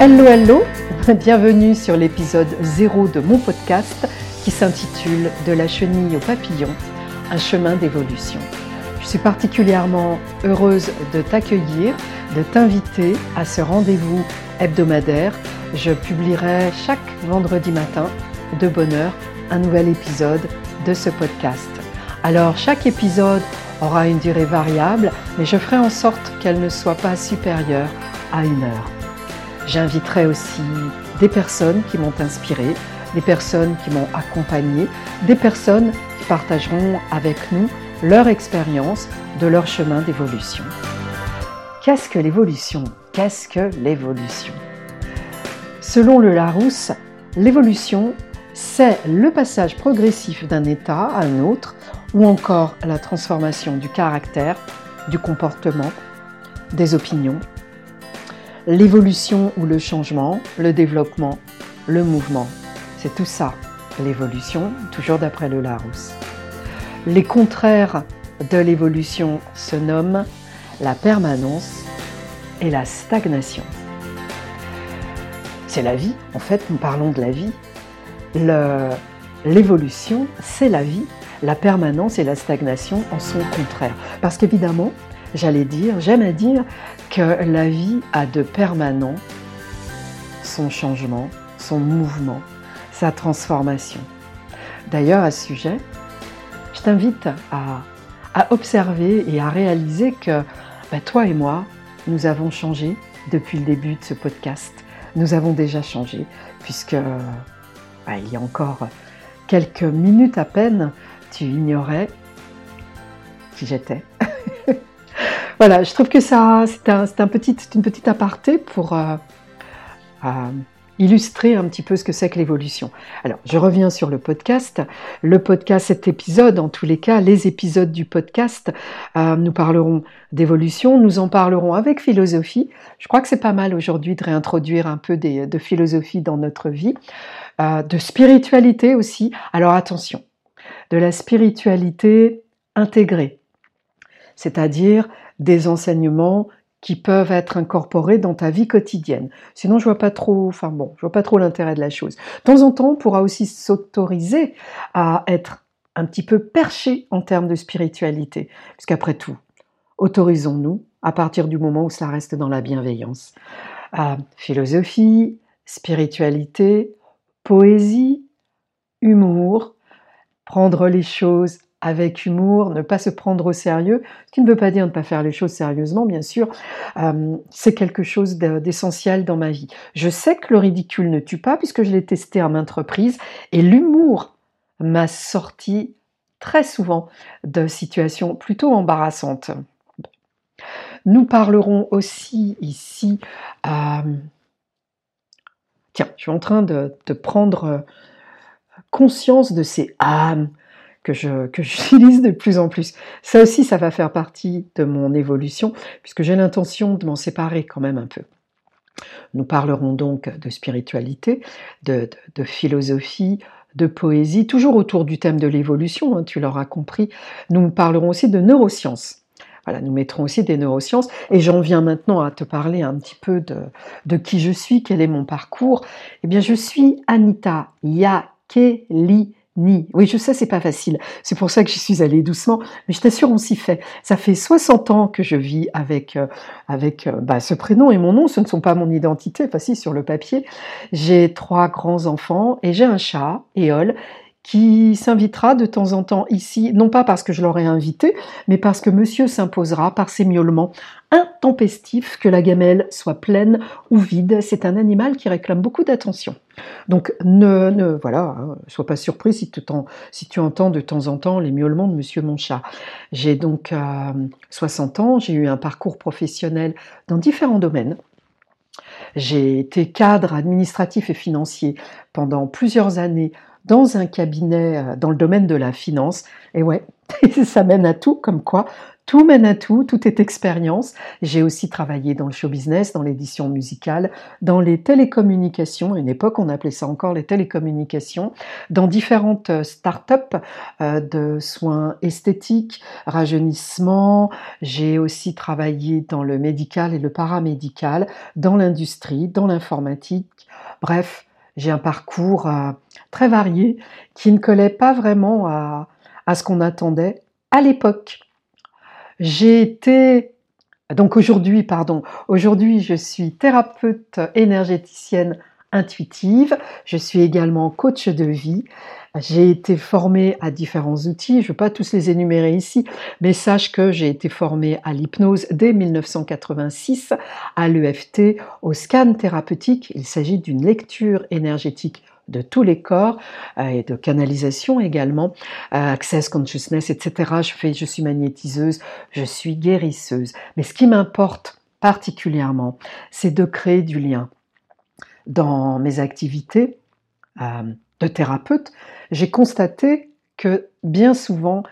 Hello, hello, bienvenue sur l'épisode 0 de mon podcast qui s'intitule De la chenille au papillon, un chemin d'évolution. Je suis particulièrement heureuse de t'accueillir, de t'inviter à ce rendez-vous hebdomadaire. Je publierai chaque vendredi matin de bonne heure un nouvel épisode de ce podcast. Alors chaque épisode aura une durée variable, mais je ferai en sorte qu'elle ne soit pas supérieure à une heure. J'inviterai aussi des personnes qui m'ont inspiré, des personnes qui m'ont accompagné, des personnes qui partageront avec nous leur expérience de leur chemin d'évolution. Qu'est-ce que l'évolution? Qu'est-ce que l'évolution? Selon le Larousse, l'évolution, c'est le passage progressif d'un état à un autre ou encore la transformation du caractère, du comportement, des opinions, l'évolution ou le changement, le développement, le mouvement. C'est tout ça, l'évolution, toujours d'après le Larousse. Les contraires de l'évolution se nomment la permanence et la stagnation. C'est la vie, en fait, nous parlons de la vie. L'évolution, c'est la vie. La permanence et la stagnation en sont contraires. Parce qu'évidemment, j'allais dire, j'aime à dire que la vie a de permanent son changement, son mouvement, sa transformation. D'ailleurs, à ce sujet, je t'invite à, observer et à réaliser que ben, toi et moi, nous avons changé depuis le début de ce podcast. Nous avons déjà changé, puisque ben, il y a encore quelques minutes à peine, tu ignorais qui j'étais. Voilà, je trouve que ça, c'est un, un petit, une petite aparté pour euh, euh, illustrer un petit peu ce que c'est que l'évolution. Alors, je reviens sur le podcast. Le podcast, cet épisode, en tous les cas, les épisodes du podcast, euh, nous parlerons d'évolution, nous en parlerons avec philosophie. Je crois que c'est pas mal aujourd'hui de réintroduire un peu de philosophie dans notre vie, de spiritualité aussi. Alors attention, de la spiritualité intégrée, c'est-à-dire des enseignements qui peuvent être incorporés dans ta vie quotidienne. Sinon, je vois pas trop, enfin bon, je vois pas trop l'intérêt de la chose. De temps en temps, on pourra aussi s'autoriser à être un petit peu perché en termes de spiritualité, puisqu'après tout, autorisons-nous à partir du moment où cela reste dans la bienveillance. Euh, philosophie, spiritualité, poésie, humour, prendre les choses avec humour, ne pas se prendre au sérieux, ce qui ne veut pas dire ne pas faire les choses sérieusement, bien sûr, euh, c'est quelque chose d'essentiel dans ma vie. Je sais que le ridicule ne tue pas, puisque je l'ai testé à maintes reprises, et l'humour m'a sorti très souvent de situations plutôt embarrassantes. Nous parlerons aussi ici... Euh, tiens, je suis en train de, de prendre conscience de ces âmes que j'utilise de plus en plus. Ça aussi, ça va faire partie de mon évolution, puisque j'ai l'intention de m'en séparer quand même un peu. Nous parlerons donc de spiritualité, de, philosophie, de poésie, toujours autour du thème de l'évolution, hein, tu l'auras compris. Nous parlerons aussi de neurosciences. Voilà, nous mettrons aussi des neurosciences. Et j'en viens maintenant à te parler un petit peu de, de qui je suis, quel est mon parcours. Eh bien, je suis Anita Yakeli oui, je sais, c'est pas facile. C'est pour ça que j'y suis allée doucement. Mais je t'assure, on s'y fait. Ça fait 60 ans que je vis avec, euh, avec euh, bah, ce prénom et mon nom. Ce ne sont pas mon identité. Enfin, si, sur le papier. J'ai trois grands enfants et j'ai un chat, Éole, qui s'invitera de temps en temps ici, non pas parce que je l'aurais invité, mais parce que monsieur s'imposera par ses miaulements intempestifs, que la gamelle soit pleine ou vide. C'est un animal qui réclame beaucoup d'attention. Donc ne, ne voilà, hein, sois pas surpris si tu, si tu, entends de temps en temps les miaulements de monsieur mon chat. J'ai donc 60 euh, ans, j'ai eu un parcours professionnel dans différents domaines. J'ai été cadre administratif et financier pendant plusieurs années dans un cabinet euh, dans le domaine de la finance. Et ouais, ça mène à tout, comme quoi tout mène à tout, tout est expérience. J'ai aussi travaillé dans le show business, dans l'édition musicale, dans les télécommunications. À une époque, on appelait ça encore les télécommunications, dans différentes euh, start-up euh, de soins esthétiques, rajeunissement. J'ai aussi travaillé dans le médical et le paramédical, dans l'industrie, dans l'informatique. Bref, j'ai un parcours euh, très varié qui ne collait pas vraiment à, à ce qu'on attendait à l'époque. J'ai été donc aujourd'hui, pardon, aujourd'hui je suis thérapeute énergéticienne intuitive, je suis également coach de vie. J'ai été formée à différents outils, je ne vais pas tous les énumérer ici, mais sache que j'ai été formée à l'hypnose dès 1986, à l'EFT, au scan thérapeutique. Il s'agit d'une lecture énergétique de tous les corps euh, et de canalisation également, euh, access consciousness, etc. Je fais, je suis magnétiseuse, je suis guérisseuse. Mais ce qui m'importe particulièrement, c'est de créer du lien. Dans mes activités euh, de thérapeute, j'ai constaté que bien souvent,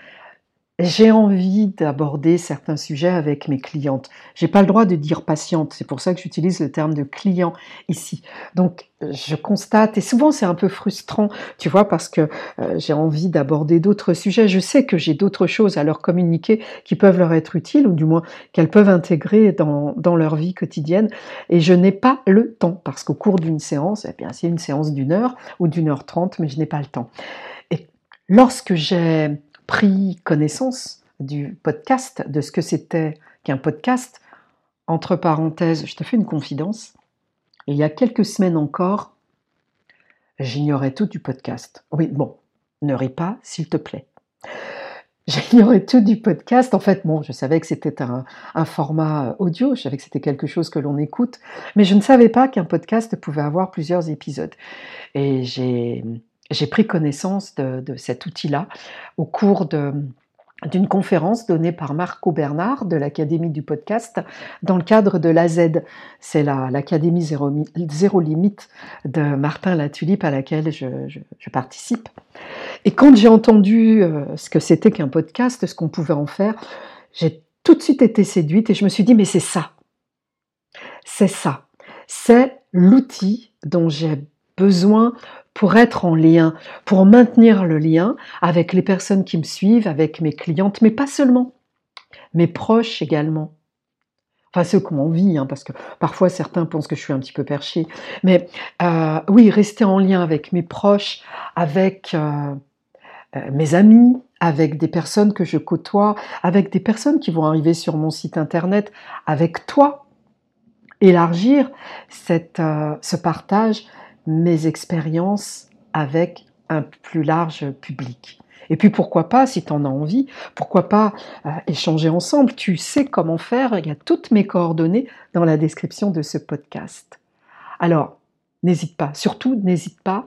j'ai envie d'aborder certains sujets avec mes clientes. J'ai pas le droit de dire patiente, c'est pour ça que j'utilise le terme de client ici. Donc je constate et souvent c'est un peu frustrant, tu vois, parce que euh, j'ai envie d'aborder d'autres sujets. Je sais que j'ai d'autres choses à leur communiquer qui peuvent leur être utiles ou du moins qu'elles peuvent intégrer dans, dans leur vie quotidienne et je n'ai pas le temps parce qu'au cours d'une séance, eh bien c'est une séance d'une heure ou d'une heure trente, mais je n'ai pas le temps. Et lorsque j'ai pris connaissance du podcast, de ce que c'était qu'un podcast. Entre parenthèses, je te fais une confidence. Il y a quelques semaines encore, j'ignorais tout du podcast. Oui, bon, ne ris pas, s'il te plaît. J'ignorais tout du podcast. En fait, bon, je savais que c'était un, un, format audio, je savais que c'était quelque chose que l'on écoute, mais je ne savais pas qu'un podcast pouvait avoir plusieurs épisodes. Et j'ai j'ai pris connaissance de, cet outil-là au cours d'une conférence donnée par Marco Bernard de l'Académie du podcast dans le cadre de l'AZ. C'est l'Académie zéro, zéro, Limite de Martin Latulipe à laquelle je, participe. Et quand j'ai entendu euh, ce que c'était qu'un podcast, ce qu'on pouvait en faire, j'ai tout de suite été séduite et je me suis dit, mais c'est ça. C'est ça. C'est l'outil dont j'ai besoin pour être en lien, pour maintenir le lien avec les personnes qui me suivent, avec mes clientes, mais pas seulement, mes proches également. Enfin, ceux qui ont envie, hein, parce que parfois certains pensent que je suis un petit peu perché. Mais euh, oui, rester en lien avec mes proches, avec euh, euh, mes amis, avec des personnes que je côtoie, avec des personnes qui vont arriver sur mon site internet, avec toi. Élargir ce partage, mes expériences avec un plus large public. Et puis pourquoi pas, si tu en as envie, pourquoi pas euh, échanger ensemble. Tu sais comment faire, il y a toutes mes coordonnées dans la description de ce podcast. Alors, n'hésite pas, surtout n'hésite pas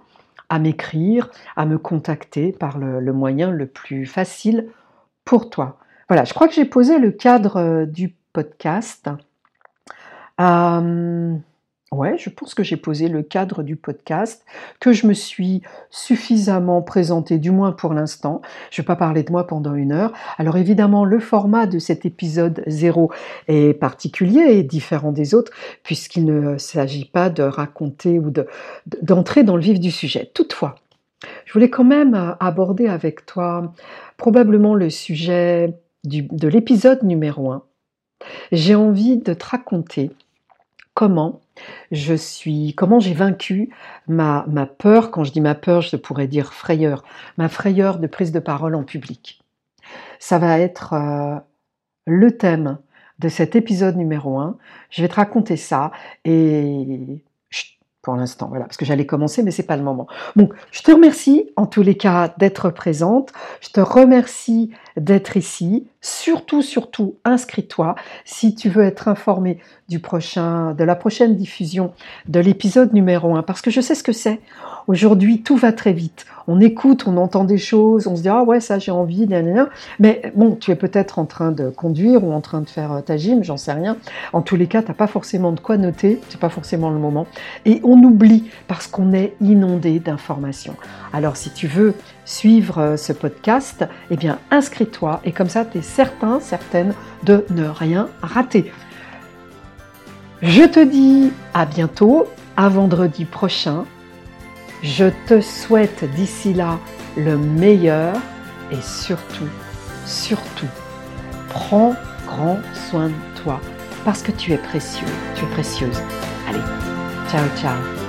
à m'écrire, à me contacter par le, moyen le plus facile pour toi. Voilà, je crois que j'ai posé le cadre euh, du podcast. Euh, Ouais, je pense que j'ai posé le cadre du podcast, que je me suis suffisamment présenté, du moins pour l'instant. Je ne vais pas parler de moi pendant une heure. Alors évidemment, le format de cet épisode zéro est particulier et différent des autres, puisqu'il ne s'agit pas de raconter ou d'entrer dans le vif du sujet. Toutefois, je voulais quand même aborder avec toi probablement le sujet de l'épisode numéro un. J'ai envie de te raconter comment je suis, comment j'ai vaincu ma, ma peur, quand je dis ma peur, je pourrais dire frayeur, ma frayeur de prise de parole en public. Ça va être euh, le thème de cet épisode numéro 1. Je vais te raconter ça et pour l'instant, voilà, parce que j'allais commencer, mais c'est pas le moment. Je te remercie en tous les cas d'être présente. Je te remercie d'être ici. Surtout, surtout, inscris-toi si tu veux être informé du prochain, de la prochaine diffusion de l'épisode numéro 1, parce que je sais ce que c'est. Aujourd'hui, tout va très vite. On écoute, on entend des choses, on se dit ah ouais ça j'ai envie, mais bon, tu es peut-être en train de conduire ou en train de faire ta gym, j'en sais rien. En tous les cas, t'as pas forcément de quoi noter, c'est pas forcément le moment, et on oublie parce qu'on est inondé d'informations. Alors si tu veux suivre ce podcast, eh bien inscris-toi et comme ça tu es certain, certaine de ne rien rater. Je te dis à bientôt, à vendredi prochain. Je te souhaite d'ici là le meilleur et surtout, surtout, prends grand soin de toi parce que tu es précieux, tu es précieuse. Allez, ciao ciao